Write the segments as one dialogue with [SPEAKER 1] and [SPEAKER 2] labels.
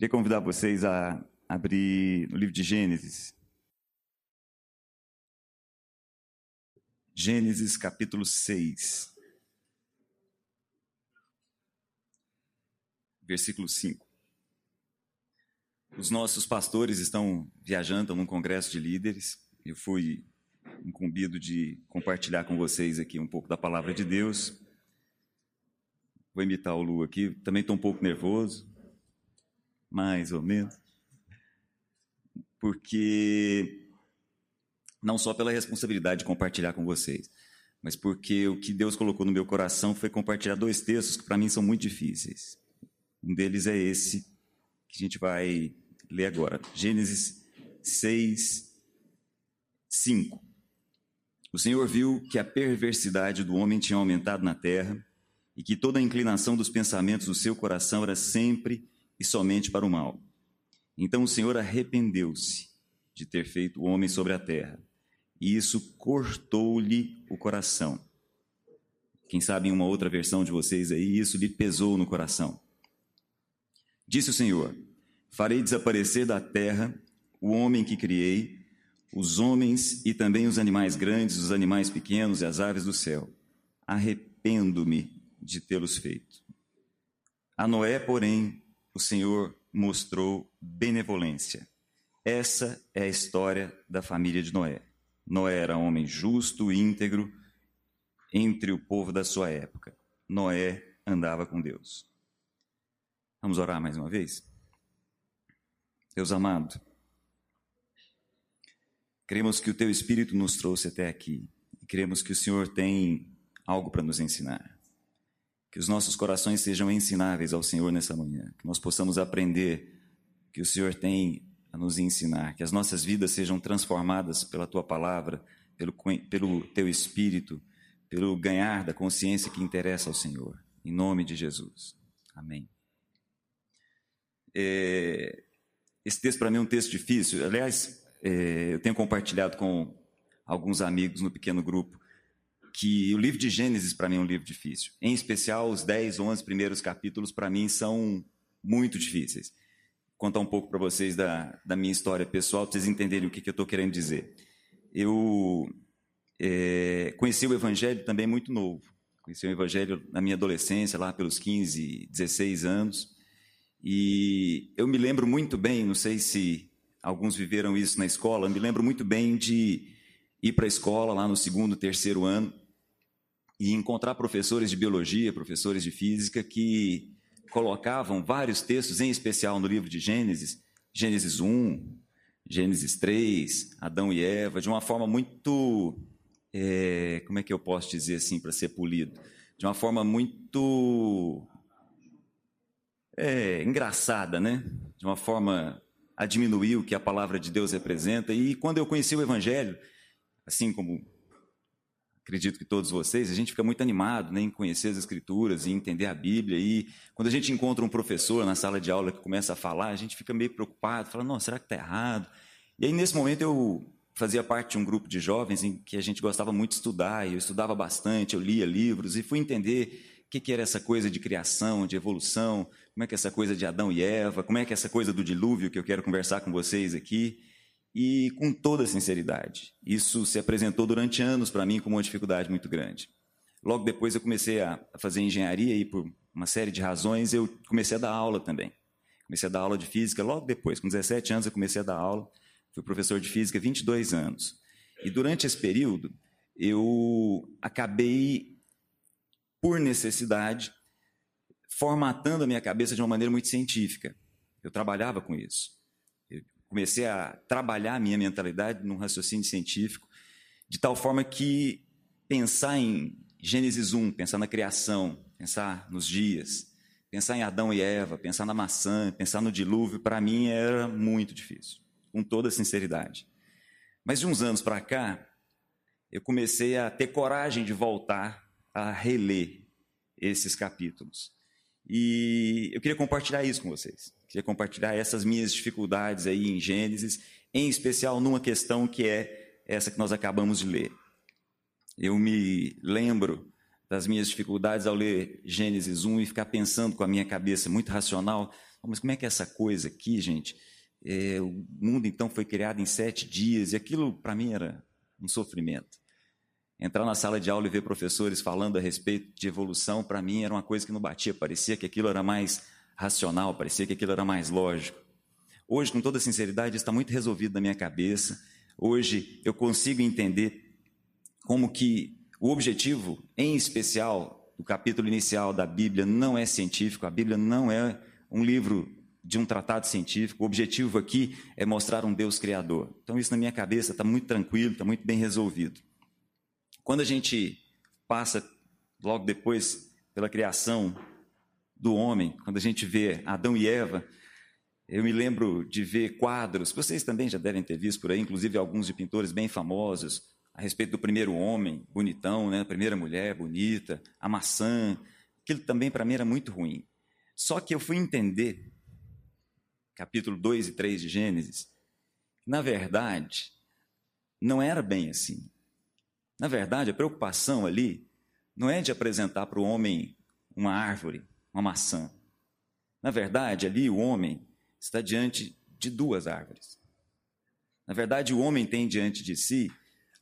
[SPEAKER 1] Queria convidar vocês a abrir o livro de Gênesis. Gênesis capítulo 6. Versículo 5. Os nossos pastores estão viajando num congresso de líderes. Eu fui incumbido de compartilhar com vocês aqui um pouco da palavra de Deus. Vou imitar o Lu aqui. Também estou um pouco nervoso, mais ou menos, porque não só pela responsabilidade de compartilhar com vocês, mas porque o que Deus colocou no meu coração foi compartilhar dois textos que para mim são muito difíceis. Um deles é esse que a gente vai ler agora, Gênesis 6, 5. O Senhor viu que a perversidade do homem tinha aumentado na terra e que toda a inclinação dos pensamentos do seu coração era sempre e somente para o mal. Então o Senhor arrependeu-se de ter feito o homem sobre a terra, e isso cortou-lhe o coração. Quem sabe em uma outra versão de vocês aí, isso lhe pesou no coração. Disse o Senhor: Farei desaparecer da terra o homem que criei, os homens e também os animais grandes, os animais pequenos e as aves do céu. Arrependo-me de tê-los feito. A Noé, porém, o Senhor mostrou benevolência. Essa é a história da família de Noé. Noé era homem justo e íntegro entre o povo da sua época. Noé andava com Deus. Vamos orar mais uma vez? Deus amado, cremos que o teu Espírito nos trouxe até aqui. E cremos que o Senhor tem algo para nos ensinar. Que os nossos corações sejam ensináveis ao Senhor nessa manhã, que nós possamos aprender que o Senhor tem a nos ensinar, que as nossas vidas sejam transformadas pela tua palavra, pelo, pelo teu espírito, pelo ganhar da consciência que interessa ao Senhor. Em nome de Jesus. Amém. É, esse texto para mim é um texto difícil. Aliás, é, eu tenho compartilhado com alguns amigos no pequeno grupo que o livro de Gênesis para mim é um livro difícil. Em especial, os 10, 11 primeiros capítulos para mim são muito difíceis. Vou contar um pouco para vocês da, da minha história pessoal, para vocês entenderem o que, que eu estou querendo dizer. Eu é, conheci o Evangelho também muito novo. Conheci o Evangelho na minha adolescência, lá pelos 15, 16 anos. E eu me lembro muito bem, não sei se alguns viveram isso na escola, eu me lembro muito bem de ir para a escola lá no segundo, terceiro ano e encontrar professores de biologia, professores de física que colocavam vários textos, em especial no livro de Gênesis, Gênesis 1, Gênesis 3, Adão e Eva, de uma forma muito. É, como é que eu posso dizer assim para ser polido? De uma forma muito. É, engraçada, né? De uma forma a diminuir o que a palavra de Deus representa. E quando eu conheci o Evangelho, assim como acredito que todos vocês, a gente fica muito animado né, em conhecer as Escrituras e entender a Bíblia. E quando a gente encontra um professor na sala de aula que começa a falar, a gente fica meio preocupado, fala, não, será que está errado? E aí, nesse momento, eu fazia parte de um grupo de jovens em que a gente gostava muito de estudar, e eu estudava bastante, eu lia livros e fui entender o que, que era essa coisa de criação, de evolução, como é que é essa coisa de Adão e Eva, como é que é essa coisa do dilúvio que eu quero conversar com vocês aqui e com toda sinceridade. Isso se apresentou durante anos para mim como uma dificuldade muito grande. Logo depois eu comecei a fazer engenharia e por uma série de razões eu comecei a dar aula também. Comecei a dar aula de física logo depois, com 17 anos eu comecei a dar aula. Fui professor de física 22 anos. E durante esse período eu acabei por necessidade formatando a minha cabeça de uma maneira muito científica. Eu trabalhava com isso comecei a trabalhar a minha mentalidade num raciocínio científico, de tal forma que pensar em Gênesis 1, pensar na criação, pensar nos dias, pensar em Adão e Eva, pensar na maçã, pensar no dilúvio, para mim era muito difícil, com toda sinceridade. Mas de uns anos para cá, eu comecei a ter coragem de voltar a reler esses capítulos. E eu queria compartilhar isso com vocês. Queria compartilhar essas minhas dificuldades aí em Gênesis, em especial numa questão que é essa que nós acabamos de ler. Eu me lembro das minhas dificuldades ao ler Gênesis 1 e ficar pensando com a minha cabeça muito racional, mas como é que é essa coisa aqui, gente? É, o mundo então foi criado em sete dias e aquilo para mim era um sofrimento. Entrar na sala de aula e ver professores falando a respeito de evolução, para mim era uma coisa que não batia, parecia que aquilo era mais racional, parecia que aquilo era mais lógico. Hoje, com toda sinceridade, está muito resolvido na minha cabeça. Hoje eu consigo entender como que o objetivo, em especial, do capítulo inicial da Bíblia não é científico, a Bíblia não é um livro de um tratado científico. O objetivo aqui é mostrar um Deus criador. Então, isso na minha cabeça está muito tranquilo, está muito bem resolvido. Quando a gente passa, logo depois, pela criação do homem, quando a gente vê Adão e Eva, eu me lembro de ver quadros, vocês também já devem ter visto por aí, inclusive alguns de pintores bem famosos, a respeito do primeiro homem, bonitão, né? a primeira mulher, bonita, a maçã. Aquilo também para mim era muito ruim. Só que eu fui entender, capítulo 2 e 3 de Gênesis, que na verdade não era bem assim. Na verdade, a preocupação ali não é de apresentar para o homem uma árvore, uma maçã. Na verdade, ali o homem está diante de duas árvores. Na verdade, o homem tem diante de si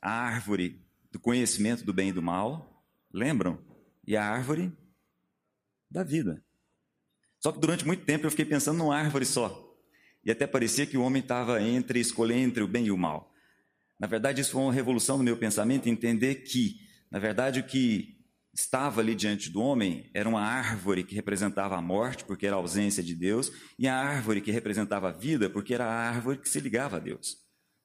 [SPEAKER 1] a árvore do conhecimento do bem e do mal, lembram? E a árvore da vida. Só que durante muito tempo eu fiquei pensando numa árvore só. E até parecia que o homem estava entre escolher entre o bem e o mal. Na verdade, isso foi uma revolução no meu pensamento, entender que, na verdade, o que estava ali diante do homem era uma árvore que representava a morte, porque era a ausência de Deus, e a árvore que representava a vida, porque era a árvore que se ligava a Deus.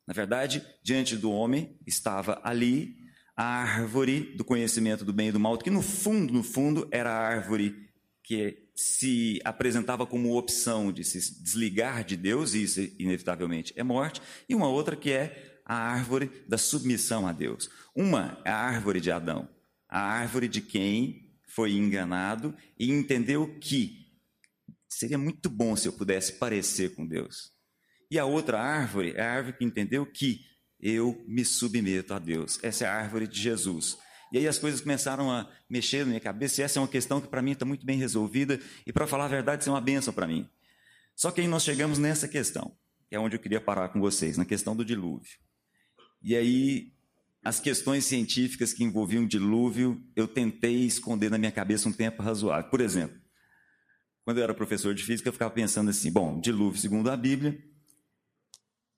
[SPEAKER 1] Na verdade, diante do homem estava ali a árvore do conhecimento do bem e do mal, que no fundo, no fundo, era a árvore que se apresentava como opção de se desligar de Deus, e isso inevitavelmente é morte, e uma outra que é a árvore da submissão a Deus. Uma é a árvore de Adão, a árvore de quem foi enganado e entendeu que seria muito bom se eu pudesse parecer com Deus. E a outra árvore é a árvore que entendeu que eu me submeto a Deus. Essa é a árvore de Jesus. E aí as coisas começaram a mexer na minha cabeça, e essa é uma questão que para mim está muito bem resolvida, e para falar a verdade, isso é uma benção para mim. Só que aí nós chegamos nessa questão, que é onde eu queria parar com vocês, na questão do dilúvio. E aí, as questões científicas que envolviam dilúvio, eu tentei esconder na minha cabeça um tempo razoável. Por exemplo, quando eu era professor de física, eu ficava pensando assim: bom, dilúvio, segundo a Bíblia,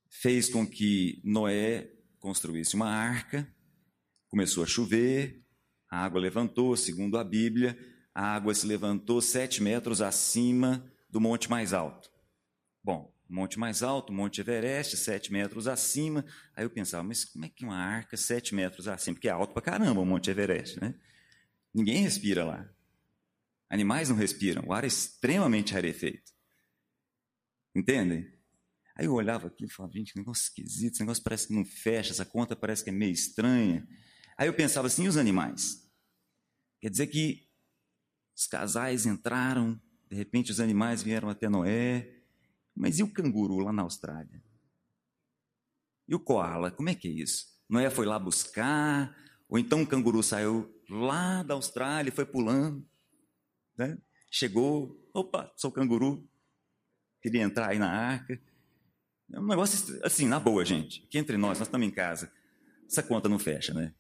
[SPEAKER 1] fez com que Noé construísse uma arca, começou a chover, a água levantou, segundo a Bíblia, a água se levantou sete metros acima do monte mais alto. Bom, monte mais alto, Monte Everest, sete metros acima. Aí eu pensava, mas como é que uma arca sete metros acima? Porque é alto pra caramba o Monte Everest, né? Ninguém respira lá. Animais não respiram, o ar é extremamente rarefeito. Entendem? Aí eu olhava aqui e falava, gente, que negócio esquisito, esse negócio parece que não fecha, essa conta parece que é meio estranha. Aí eu pensava assim, e os animais? Quer dizer que os casais entraram, de repente os animais vieram até Noé, mas e o canguru lá na Austrália? E o koala, como é que é isso? Noé foi lá buscar, ou então o canguru saiu lá da Austrália e foi pulando, né? chegou, opa, sou canguru, queria entrar aí na arca. É um negócio assim, na boa, gente. Aqui entre nós, nós estamos em casa. Essa conta não fecha, né?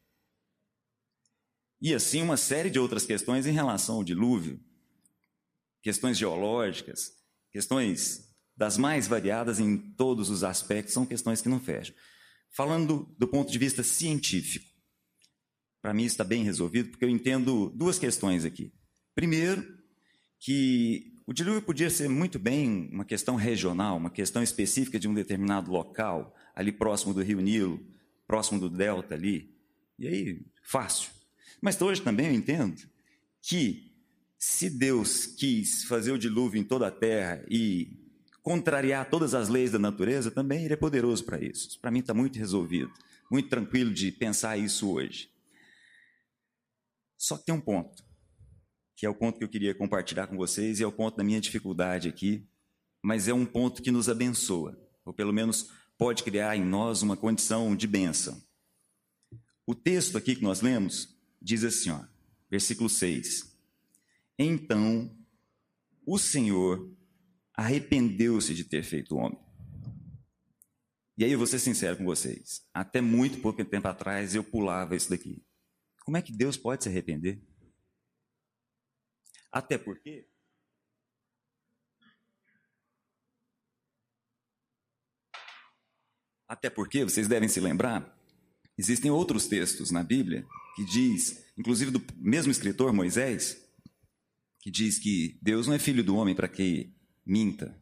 [SPEAKER 1] E assim, uma série de outras questões em relação ao dilúvio, questões geológicas, questões das mais variadas em todos os aspectos, são questões que não fecham. Falando do ponto de vista científico, para mim está bem resolvido, porque eu entendo duas questões aqui. Primeiro, que o dilúvio podia ser muito bem uma questão regional, uma questão específica de um determinado local, ali próximo do Rio Nilo, próximo do Delta ali. E aí, fácil. Mas hoje também eu entendo que se Deus quis fazer o dilúvio em toda a terra e contrariar todas as leis da natureza, também ele é poderoso para isso. Para mim está muito resolvido, muito tranquilo de pensar isso hoje. Só que tem um ponto que é o ponto que eu queria compartilhar com vocês e é o ponto da minha dificuldade aqui, mas é um ponto que nos abençoa, ou pelo menos pode criar em nós uma condição de bênção. O texto aqui que nós lemos diz assim, ó, versículo 6. Então o Senhor arrependeu-se de ter feito homem. E aí eu vou ser sincero com vocês. Até muito pouco tempo atrás eu pulava isso daqui. Como é que Deus pode se arrepender? Até porque Até porque vocês devem se lembrar, existem outros textos na Bíblia que diz, inclusive do mesmo escritor Moisés, que diz que Deus não é filho do homem para que minta.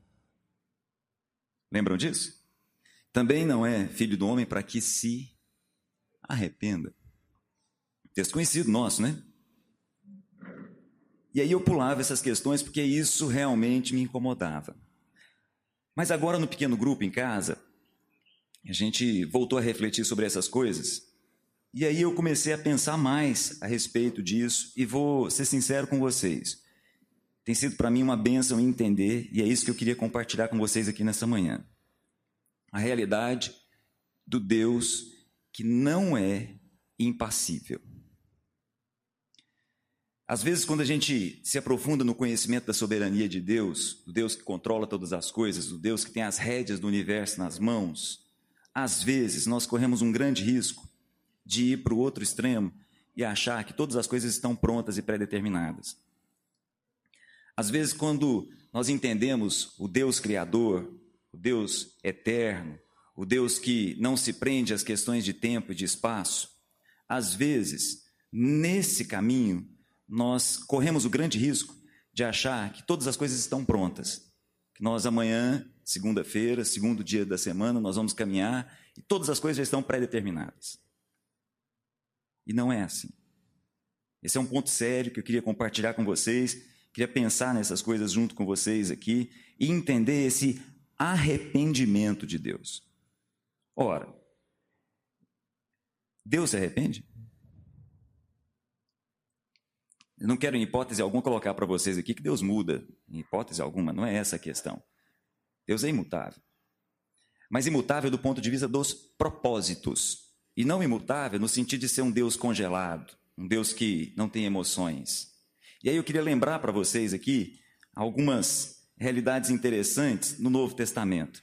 [SPEAKER 1] Lembram disso? Também não é filho do homem para que se arrependa. Texto conhecido nosso, né? E aí eu pulava essas questões porque isso realmente me incomodava. Mas agora no pequeno grupo em casa, a gente voltou a refletir sobre essas coisas. E aí eu comecei a pensar mais a respeito disso e vou ser sincero com vocês. Tem sido para mim uma bênção entender e é isso que eu queria compartilhar com vocês aqui nessa manhã a realidade do Deus que não é impassível. Às vezes, quando a gente se aprofunda no conhecimento da soberania de Deus, do Deus que controla todas as coisas, do Deus que tem as rédeas do universo nas mãos, às vezes nós corremos um grande risco de ir para o outro extremo e achar que todas as coisas estão prontas e pré-determinadas. Às vezes, quando nós entendemos o Deus Criador, o Deus eterno, o Deus que não se prende às questões de tempo e de espaço, às vezes, nesse caminho, nós corremos o grande risco de achar que todas as coisas estão prontas. Que nós amanhã, segunda-feira, segundo dia da semana, nós vamos caminhar e todas as coisas já estão pré-determinadas. E não é assim. Esse é um ponto sério que eu queria compartilhar com vocês, queria pensar nessas coisas junto com vocês aqui e entender esse arrependimento de Deus. Ora, Deus se arrepende? Eu não quero, em hipótese alguma, colocar para vocês aqui que Deus muda. Em hipótese alguma, não é essa a questão. Deus é imutável. Mas imutável do ponto de vista dos propósitos. E não imutável no sentido de ser um Deus congelado, um Deus que não tem emoções. E aí eu queria lembrar para vocês aqui algumas realidades interessantes no Novo Testamento.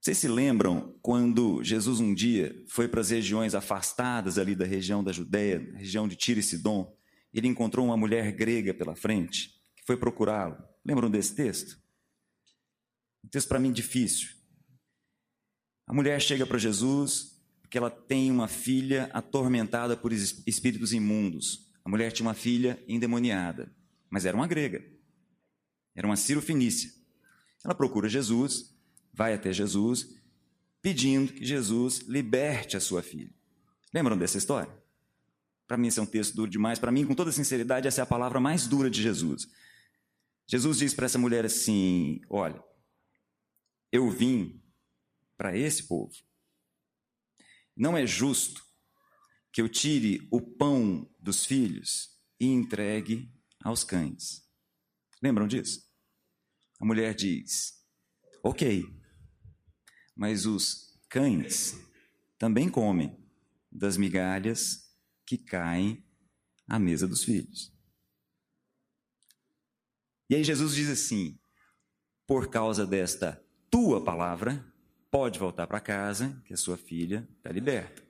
[SPEAKER 1] Vocês se lembram quando Jesus um dia foi para as regiões afastadas ali da região da Judéia, região de Tiro e Sidom, ele encontrou uma mulher grega pela frente, que foi procurá-lo. Lembram desse texto? Um texto para mim difícil. A mulher chega para Jesus porque ela tem uma filha atormentada por espíritos imundos. A mulher tinha uma filha endemoniada, mas era uma grega. Era uma Ciro-Fenícia. Ela procura Jesus, vai até Jesus, pedindo que Jesus liberte a sua filha. Lembram dessa história? Para mim, esse é um texto duro demais. Para mim, com toda sinceridade, essa é a palavra mais dura de Jesus. Jesus diz para essa mulher assim: Olha, eu vim para esse povo. Não é justo que eu tire o pão dos filhos e entregue aos cães. Lembram disso? A mulher diz: Ok, mas os cães também comem das migalhas que caem à mesa dos filhos. E aí Jesus diz assim: por causa desta tua palavra, pode voltar para casa, que a sua filha está liberta.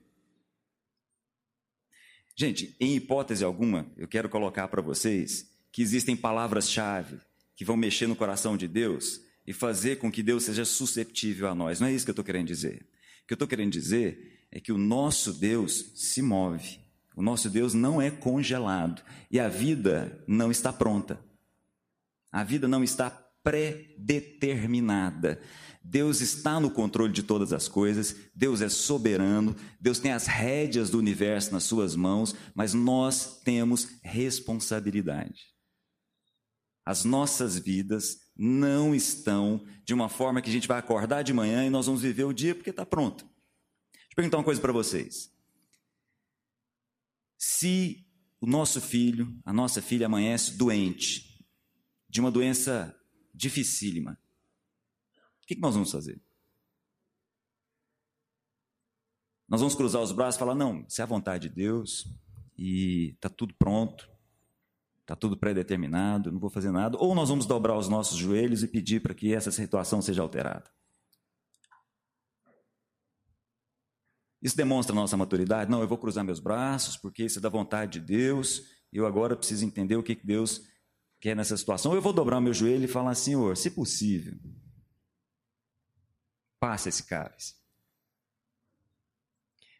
[SPEAKER 1] Gente, em hipótese alguma, eu quero colocar para vocês que existem palavras-chave que vão mexer no coração de Deus e fazer com que Deus seja susceptível a nós. Não é isso que eu estou querendo dizer. O que eu estou querendo dizer é que o nosso Deus se move. O nosso Deus não é congelado e a vida não está pronta. A vida não está pré-determinada. Deus está no controle de todas as coisas, Deus é soberano, Deus tem as rédeas do universo nas suas mãos, mas nós temos responsabilidade. As nossas vidas não estão de uma forma que a gente vai acordar de manhã e nós vamos viver o dia porque está pronto. Deixa eu perguntar uma coisa para vocês. Se o nosso filho, a nossa filha amanhece doente, de uma doença dificílima, o que nós vamos fazer? Nós vamos cruzar os braços e falar: não, se é a vontade de Deus, e está tudo pronto, está tudo pré-determinado, não vou fazer nada, ou nós vamos dobrar os nossos joelhos e pedir para que essa situação seja alterada. Isso demonstra nossa maturidade? Não, eu vou cruzar meus braços, porque isso é da vontade de Deus, eu agora preciso entender o que Deus quer nessa situação. Eu vou dobrar meu joelho e falar, Senhor, se possível, passa esse cálice.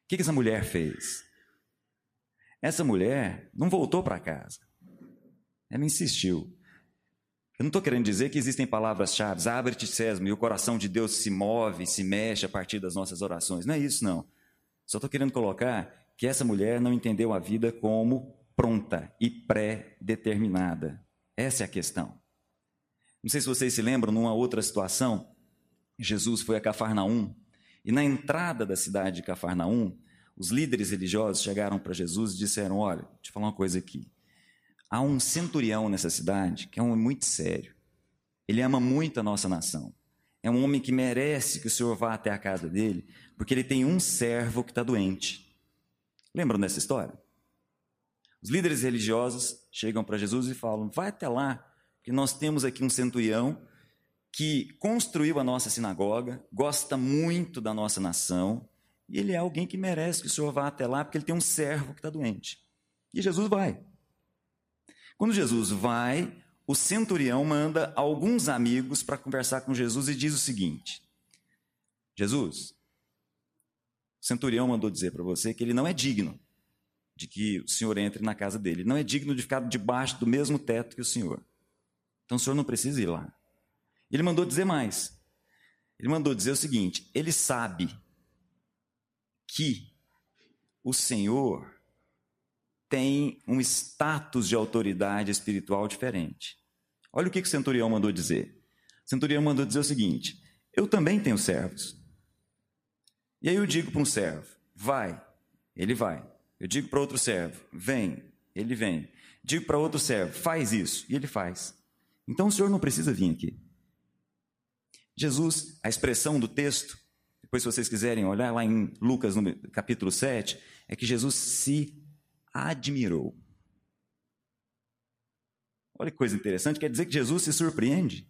[SPEAKER 1] O que essa mulher fez? Essa mulher não voltou para casa. Ela insistiu. Eu não estou querendo dizer que existem palavras-chave, abre-te, sesmo, e o coração de Deus se move, se mexe a partir das nossas orações. Não é isso, não. Só estou querendo colocar que essa mulher não entendeu a vida como pronta e pré-determinada. Essa é a questão. Não sei se vocês se lembram, numa outra situação, Jesus foi a Cafarnaum, e na entrada da cidade de Cafarnaum, os líderes religiosos chegaram para Jesus e disseram: Olha, deixa eu falar uma coisa aqui. Há um centurião nessa cidade que é um homem muito sério. Ele ama muito a nossa nação. É um homem que merece que o Senhor vá até a casa dele, porque ele tem um servo que está doente. Lembram dessa história? Os líderes religiosos chegam para Jesus e falam: Vai até lá, que nós temos aqui um centurião que construiu a nossa sinagoga, gosta muito da nossa nação, e ele é alguém que merece que o Senhor vá até lá, porque ele tem um servo que está doente. E Jesus vai. Quando Jesus vai, o centurião manda alguns amigos para conversar com Jesus e diz o seguinte: Jesus, o centurião mandou dizer para você que ele não é digno de que o senhor entre na casa dele. Ele não é digno de ficar debaixo do mesmo teto que o senhor. Então o senhor não precisa ir lá. Ele mandou dizer mais. Ele mandou dizer o seguinte: ele sabe que o Senhor tem um status de autoridade espiritual diferente. Olha o que o centurião mandou dizer. O centurião mandou dizer o seguinte: Eu também tenho servos. E aí eu digo para um servo: Vai, ele vai. Eu digo para outro servo: Vem, ele vem. Digo para outro servo: Faz isso, e ele faz. Então o senhor não precisa vir aqui. Jesus, a expressão do texto, depois se vocês quiserem olhar lá em Lucas no capítulo 7, é que Jesus se admirou. Olha que coisa interessante, quer dizer que Jesus se surpreende.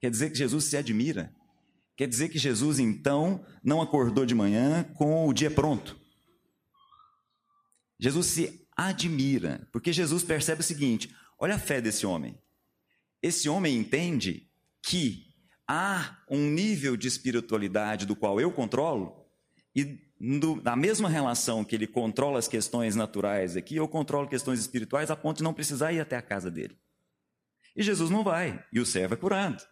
[SPEAKER 1] Quer dizer que Jesus se admira. Quer dizer que Jesus, então, não acordou de manhã com o dia pronto. Jesus se admira, porque Jesus percebe o seguinte: olha a fé desse homem. Esse homem entende que há um nível de espiritualidade do qual eu controlo, e na mesma relação que ele controla as questões naturais aqui, eu controlo questões espirituais a ponto de não precisar ir até a casa dele. E Jesus não vai, e o servo é curado.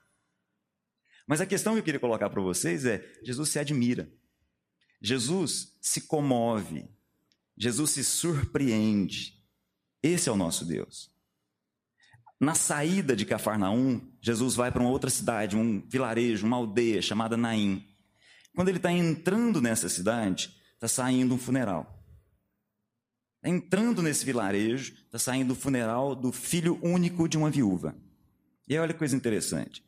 [SPEAKER 1] Mas a questão que eu queria colocar para vocês é: Jesus se admira, Jesus se comove, Jesus se surpreende. Esse é o nosso Deus. Na saída de Cafarnaum, Jesus vai para uma outra cidade, um vilarejo, uma aldeia chamada Naim. Quando ele está entrando nessa cidade, está saindo um funeral. Tá entrando nesse vilarejo, está saindo o funeral do filho único de uma viúva. E aí, olha que coisa interessante.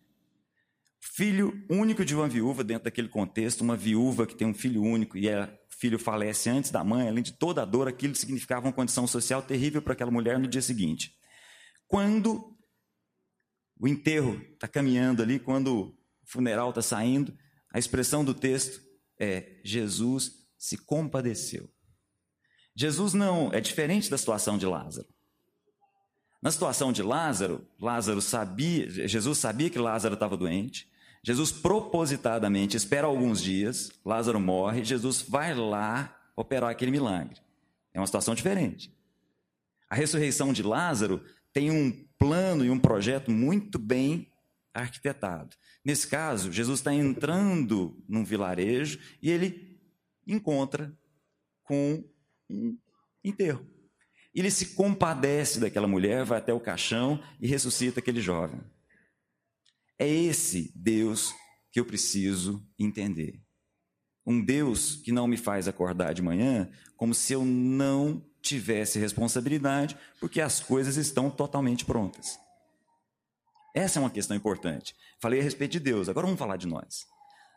[SPEAKER 1] Filho único de uma viúva, dentro daquele contexto, uma viúva que tem um filho único e o filho falece antes da mãe, além de toda a dor, aquilo significava uma condição social terrível para aquela mulher no dia seguinte. Quando o enterro está caminhando ali, quando o funeral está saindo, a expressão do texto é: Jesus se compadeceu. Jesus não é diferente da situação de Lázaro. Na situação de Lázaro, Lázaro sabia, Jesus sabia que Lázaro estava doente. Jesus propositadamente espera alguns dias, Lázaro morre, Jesus vai lá operar aquele milagre. É uma situação diferente. A ressurreição de Lázaro tem um plano e um projeto muito bem arquitetado. Nesse caso, Jesus está entrando num vilarejo e ele encontra com um enterro. Ele se compadece daquela mulher, vai até o caixão e ressuscita aquele jovem. É esse Deus que eu preciso entender. Um Deus que não me faz acordar de manhã como se eu não tivesse responsabilidade, porque as coisas estão totalmente prontas. Essa é uma questão importante. Falei a respeito de Deus, agora vamos falar de nós.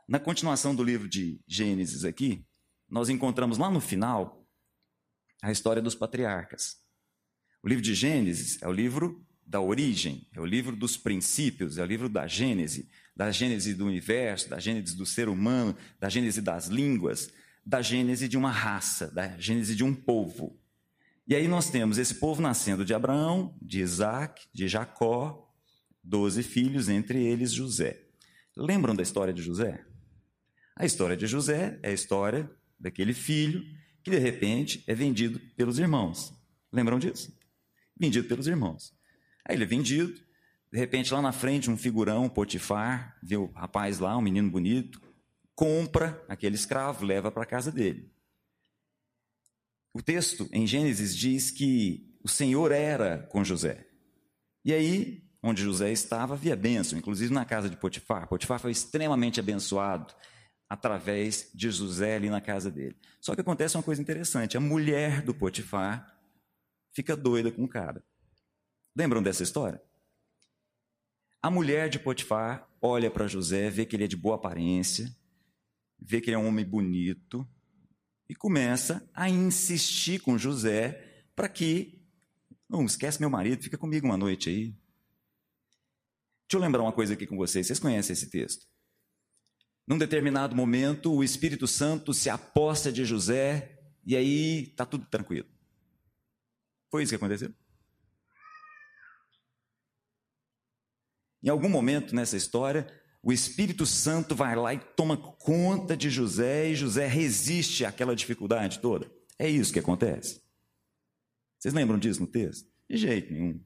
[SPEAKER 1] Na continuação do livro de Gênesis aqui, nós encontramos lá no final a história dos patriarcas. O livro de Gênesis é o livro da origem, é o livro dos princípios, é o livro da Gênese, da Gênese do universo, da Gênese do ser humano, da Gênese das línguas, da Gênese de uma raça, da Gênese de um povo. E aí nós temos esse povo nascendo de Abraão, de Isaac, de Jacó, doze filhos, entre eles José. Lembram da história de José? A história de José é a história daquele filho que de repente é vendido pelos irmãos. Lembram disso? Vendido pelos irmãos. Aí ele é vendido, de repente lá na frente um figurão, Potifar, vê o rapaz lá, um menino bonito, compra aquele escravo, leva para a casa dele. O texto em Gênesis diz que o Senhor era com José. E aí, onde José estava, havia bênção, inclusive na casa de Potifar. Potifar foi extremamente abençoado através de José ali na casa dele. Só que acontece uma coisa interessante: a mulher do Potifar fica doida com o cara. Lembram dessa história? A mulher de Potifar olha para José, vê que ele é de boa aparência, vê que ele é um homem bonito e começa a insistir com José para que não esquece meu marido, fica comigo uma noite aí. Deixa eu lembrar uma coisa aqui com vocês. Vocês conhecem esse texto? Num determinado momento, o Espírito Santo se aposta de José e aí está tudo tranquilo. Foi isso que aconteceu? Em algum momento nessa história, o Espírito Santo vai lá e toma conta de José e José resiste àquela dificuldade toda. É isso que acontece. Vocês lembram disso no texto? De jeito nenhum.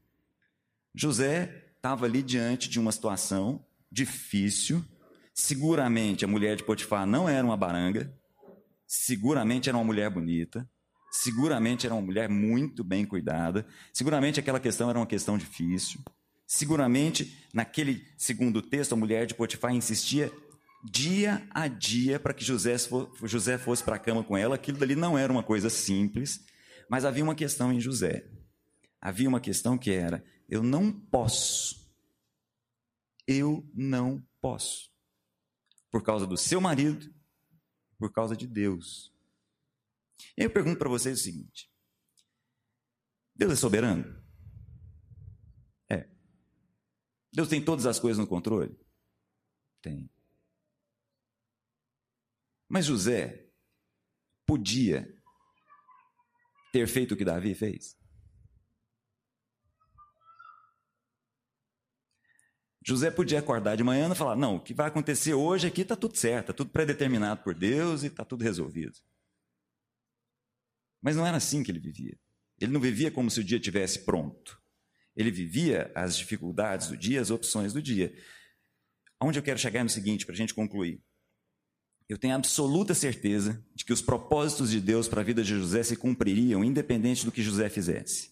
[SPEAKER 1] José estava ali diante de uma situação difícil Seguramente a mulher de Potifar não era uma baranga, seguramente era uma mulher bonita, seguramente era uma mulher muito bem cuidada, seguramente aquela questão era uma questão difícil. Seguramente, naquele segundo texto, a mulher de Potifar insistia dia a dia para que José, fosse para a cama com ela. Aquilo dali não era uma coisa simples, mas havia uma questão em José. Havia uma questão que era: eu não posso. Eu não posso por causa do seu marido, por causa de Deus. E eu pergunto para vocês o seguinte: Deus é soberano? É. Deus tem todas as coisas no controle? Tem. Mas José podia ter feito o que Davi fez? José podia acordar de manhã e falar: não, o que vai acontecer hoje aqui está tudo certo, está tudo predeterminado por Deus e está tudo resolvido. Mas não era assim que ele vivia. Ele não vivia como se o dia tivesse pronto. Ele vivia as dificuldades do dia, as opções do dia. Onde eu quero chegar é no seguinte, para a gente concluir. Eu tenho absoluta certeza de que os propósitos de Deus para a vida de José se cumpririam, independente do que José fizesse.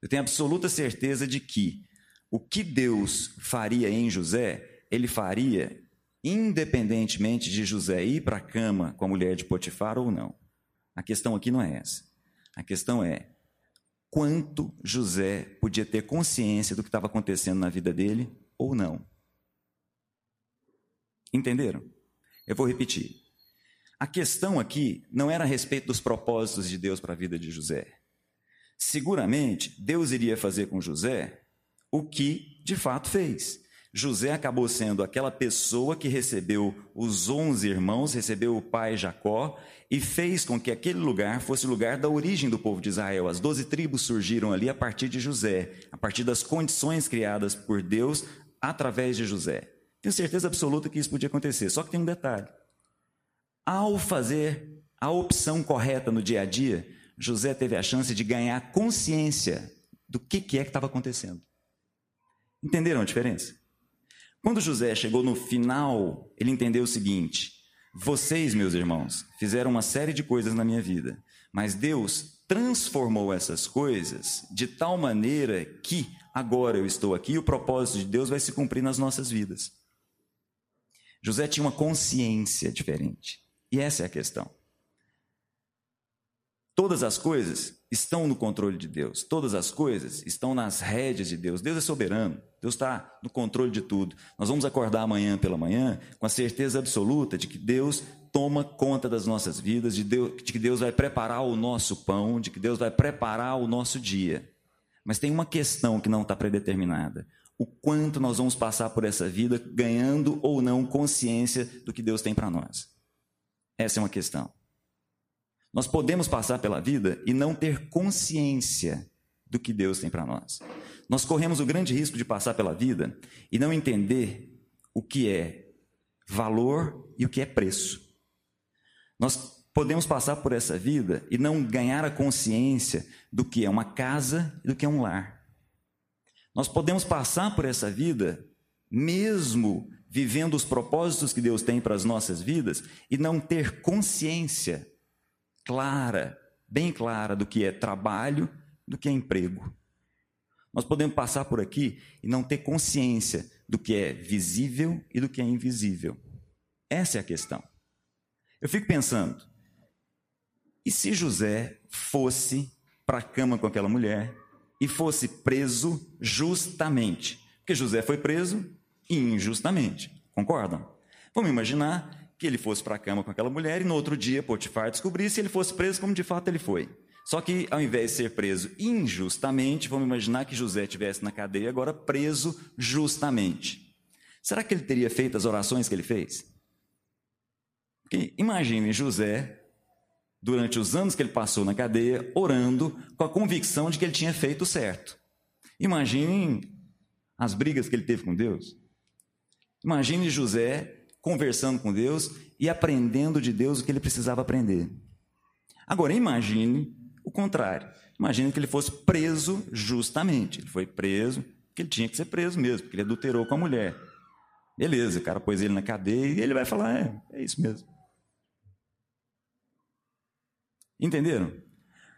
[SPEAKER 1] Eu tenho absoluta certeza de que o que Deus faria em José, ele faria independentemente de José ir para a cama com a mulher de Potifar ou não. A questão aqui não é essa. A questão é quanto José podia ter consciência do que estava acontecendo na vida dele ou não. Entenderam? Eu vou repetir. A questão aqui não era a respeito dos propósitos de Deus para a vida de José. Seguramente, Deus iria fazer com José o que de fato fez. José acabou sendo aquela pessoa que recebeu os onze irmãos, recebeu o pai Jacó e fez com que aquele lugar fosse o lugar da origem do povo de Israel. As doze tribos surgiram ali a partir de José, a partir das condições criadas por Deus através de José. Tenho certeza absoluta que isso podia acontecer, só que tem um detalhe. Ao fazer a opção correta no dia a dia, José teve a chance de ganhar consciência do que, que é que estava acontecendo. Entenderam a diferença? Quando José chegou no final, ele entendeu o seguinte: vocês, meus irmãos, fizeram uma série de coisas na minha vida, mas Deus transformou essas coisas de tal maneira que agora eu estou aqui e o propósito de Deus vai se cumprir nas nossas vidas. José tinha uma consciência diferente. E essa é a questão. Todas as coisas estão no controle de Deus. Todas as coisas estão nas rédeas de Deus. Deus é soberano. Deus está no controle de tudo. Nós vamos acordar amanhã pela manhã com a certeza absoluta de que Deus toma conta das nossas vidas, de, Deus, de que Deus vai preparar o nosso pão, de que Deus vai preparar o nosso dia. Mas tem uma questão que não está predeterminada. O quanto nós vamos passar por essa vida ganhando ou não consciência do que Deus tem para nós. Essa é uma questão. Nós podemos passar pela vida e não ter consciência do que Deus tem para nós. Nós corremos o grande risco de passar pela vida e não entender o que é valor e o que é preço. Nós podemos passar por essa vida e não ganhar a consciência do que é uma casa e do que é um lar. Nós podemos passar por essa vida mesmo vivendo os propósitos que Deus tem para as nossas vidas e não ter consciência clara, bem clara do que é trabalho, do que é emprego. Nós podemos passar por aqui e não ter consciência do que é visível e do que é invisível. Essa é a questão. Eu fico pensando, e se José fosse para a cama com aquela mulher e fosse preso justamente? Porque José foi preso injustamente, concordam? Vamos imaginar que ele fosse para a cama com aquela mulher e no outro dia Potifar descobrisse e ele fosse preso como de fato ele foi. Só que ao invés de ser preso injustamente, vamos imaginar que José estivesse na cadeia agora preso justamente. Será que ele teria feito as orações que ele fez? Porque imagine José, durante os anos que ele passou na cadeia, orando com a convicção de que ele tinha feito certo. Imaginem as brigas que ele teve com Deus. Imagine José conversando com Deus e aprendendo de Deus o que ele precisava aprender. Agora, imagine o contrário. Imagine que ele fosse preso justamente. Ele foi preso porque ele tinha que ser preso mesmo, porque ele adulterou com a mulher. Beleza, o cara pôs ele na cadeia e ele vai falar: é, é isso mesmo. Entenderam?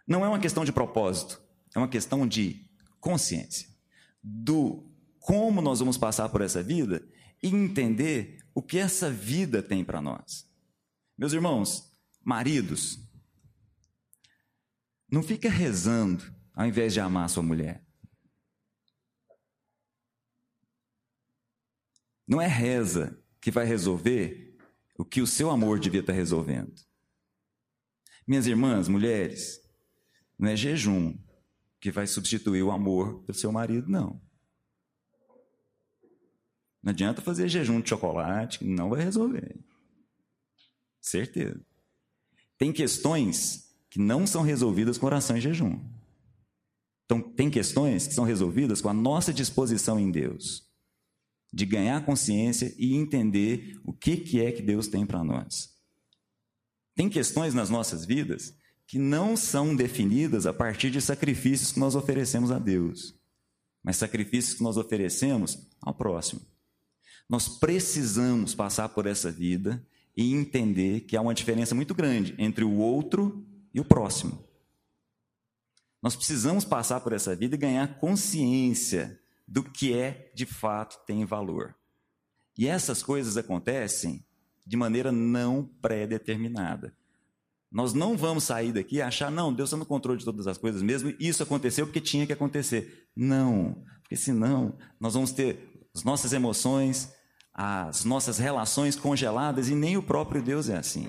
[SPEAKER 1] Não é uma questão de propósito, é uma questão de consciência. Do como nós vamos passar por essa vida e entender o que essa vida tem para nós. Meus irmãos, maridos, não fica rezando ao invés de amar sua mulher. Não é reza que vai resolver o que o seu amor devia estar resolvendo. Minhas irmãs, mulheres, não é jejum que vai substituir o amor do seu marido, não. Não adianta fazer jejum de chocolate, que não vai resolver. Certeza. Tem questões que não são resolvidas com oração e jejum. Então, tem questões que são resolvidas com a nossa disposição em Deus, de ganhar consciência e entender o que, que é que Deus tem para nós. Tem questões nas nossas vidas que não são definidas a partir de sacrifícios que nós oferecemos a Deus, mas sacrifícios que nós oferecemos ao próximo. Nós precisamos passar por essa vida e entender que há uma diferença muito grande entre o outro e o próximo. Nós precisamos passar por essa vida e ganhar consciência do que é de fato tem valor. E essas coisas acontecem de maneira não pré-determinada. Nós não vamos sair daqui e achar, não, Deus está no controle de todas as coisas mesmo, isso aconteceu porque tinha que acontecer. Não, porque senão nós vamos ter as nossas emoções, as nossas relações congeladas e nem o próprio Deus é assim.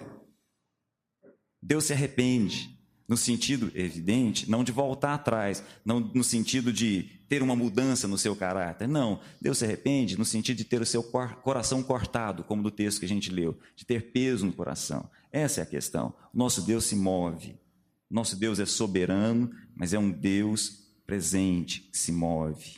[SPEAKER 1] Deus se arrepende, no sentido evidente, não de voltar atrás, não no sentido de ter uma mudança no seu caráter. Não, Deus se arrepende no sentido de ter o seu coração cortado, como do texto que a gente leu, de ter peso no coração. Essa é a questão. Nosso Deus se move. Nosso Deus é soberano, mas é um Deus presente, que se move,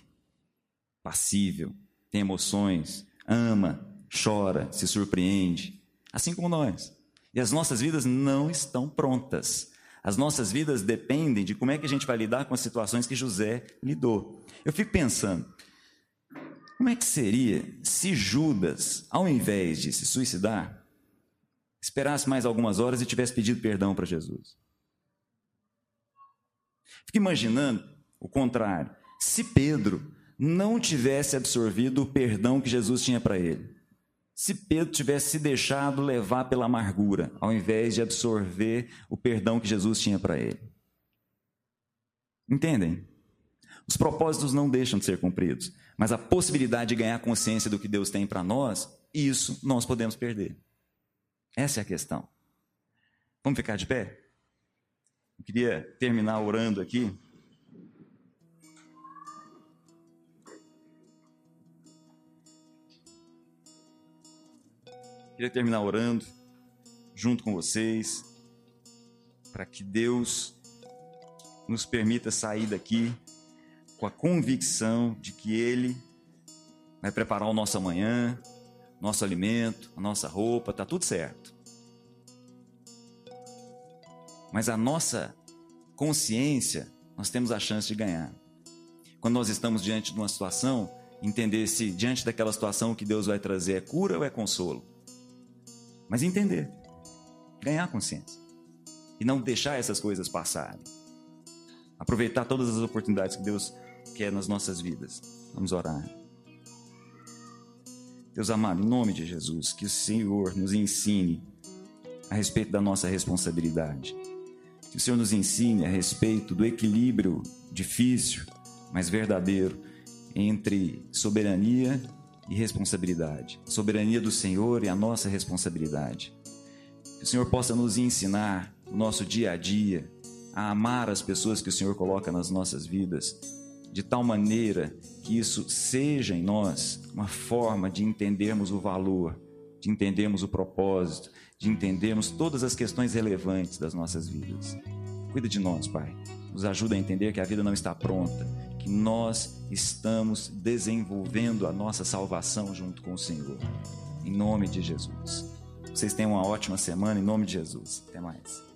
[SPEAKER 1] passível, tem emoções, ama, chora, se surpreende, assim como nós. E as nossas vidas não estão prontas. As nossas vidas dependem de como é que a gente vai lidar com as situações que José lidou. Eu fico pensando, como é que seria se Judas, ao invés de se suicidar, esperasse mais algumas horas e tivesse pedido perdão para Jesus? Fico imaginando o contrário. Se Pedro não tivesse absorvido o perdão que Jesus tinha para ele. Se Pedro tivesse se deixado levar pela amargura, ao invés de absorver o perdão que Jesus tinha para ele. Entendem? Os propósitos não deixam de ser cumpridos, mas a possibilidade de ganhar consciência do que Deus tem para nós, isso nós podemos perder. Essa é a questão. Vamos ficar de pé? Eu queria terminar orando aqui. Queria terminar orando junto com vocês, para que Deus nos permita sair daqui com a convicção de que Ele vai preparar o nosso amanhã, nosso alimento, a nossa roupa, tá tudo certo. Mas a nossa consciência, nós temos a chance de ganhar. Quando nós estamos diante de uma situação, entender se diante daquela situação o que Deus vai trazer é cura ou é consolo. Mas entender, ganhar consciência e não deixar essas coisas passarem. Aproveitar todas as oportunidades que Deus quer nas nossas vidas. Vamos orar. Deus amado, em nome de Jesus, que o Senhor nos ensine a respeito da nossa responsabilidade. Que o Senhor nos ensine a respeito do equilíbrio difícil, mas verdadeiro, entre soberania e responsabilidade. A soberania do Senhor e a nossa responsabilidade. Que o Senhor possa nos ensinar no nosso dia a dia a amar as pessoas que o Senhor coloca nas nossas vidas, de tal maneira que isso seja em nós uma forma de entendermos o valor, de entendermos o propósito, de entendermos todas as questões relevantes das nossas vidas. Cuida de nós, Pai. Nos ajuda a entender que a vida não está pronta, que nós estamos desenvolvendo a nossa salvação junto com o Senhor. Em nome de Jesus. Vocês tenham uma ótima semana, em nome de Jesus. Até mais.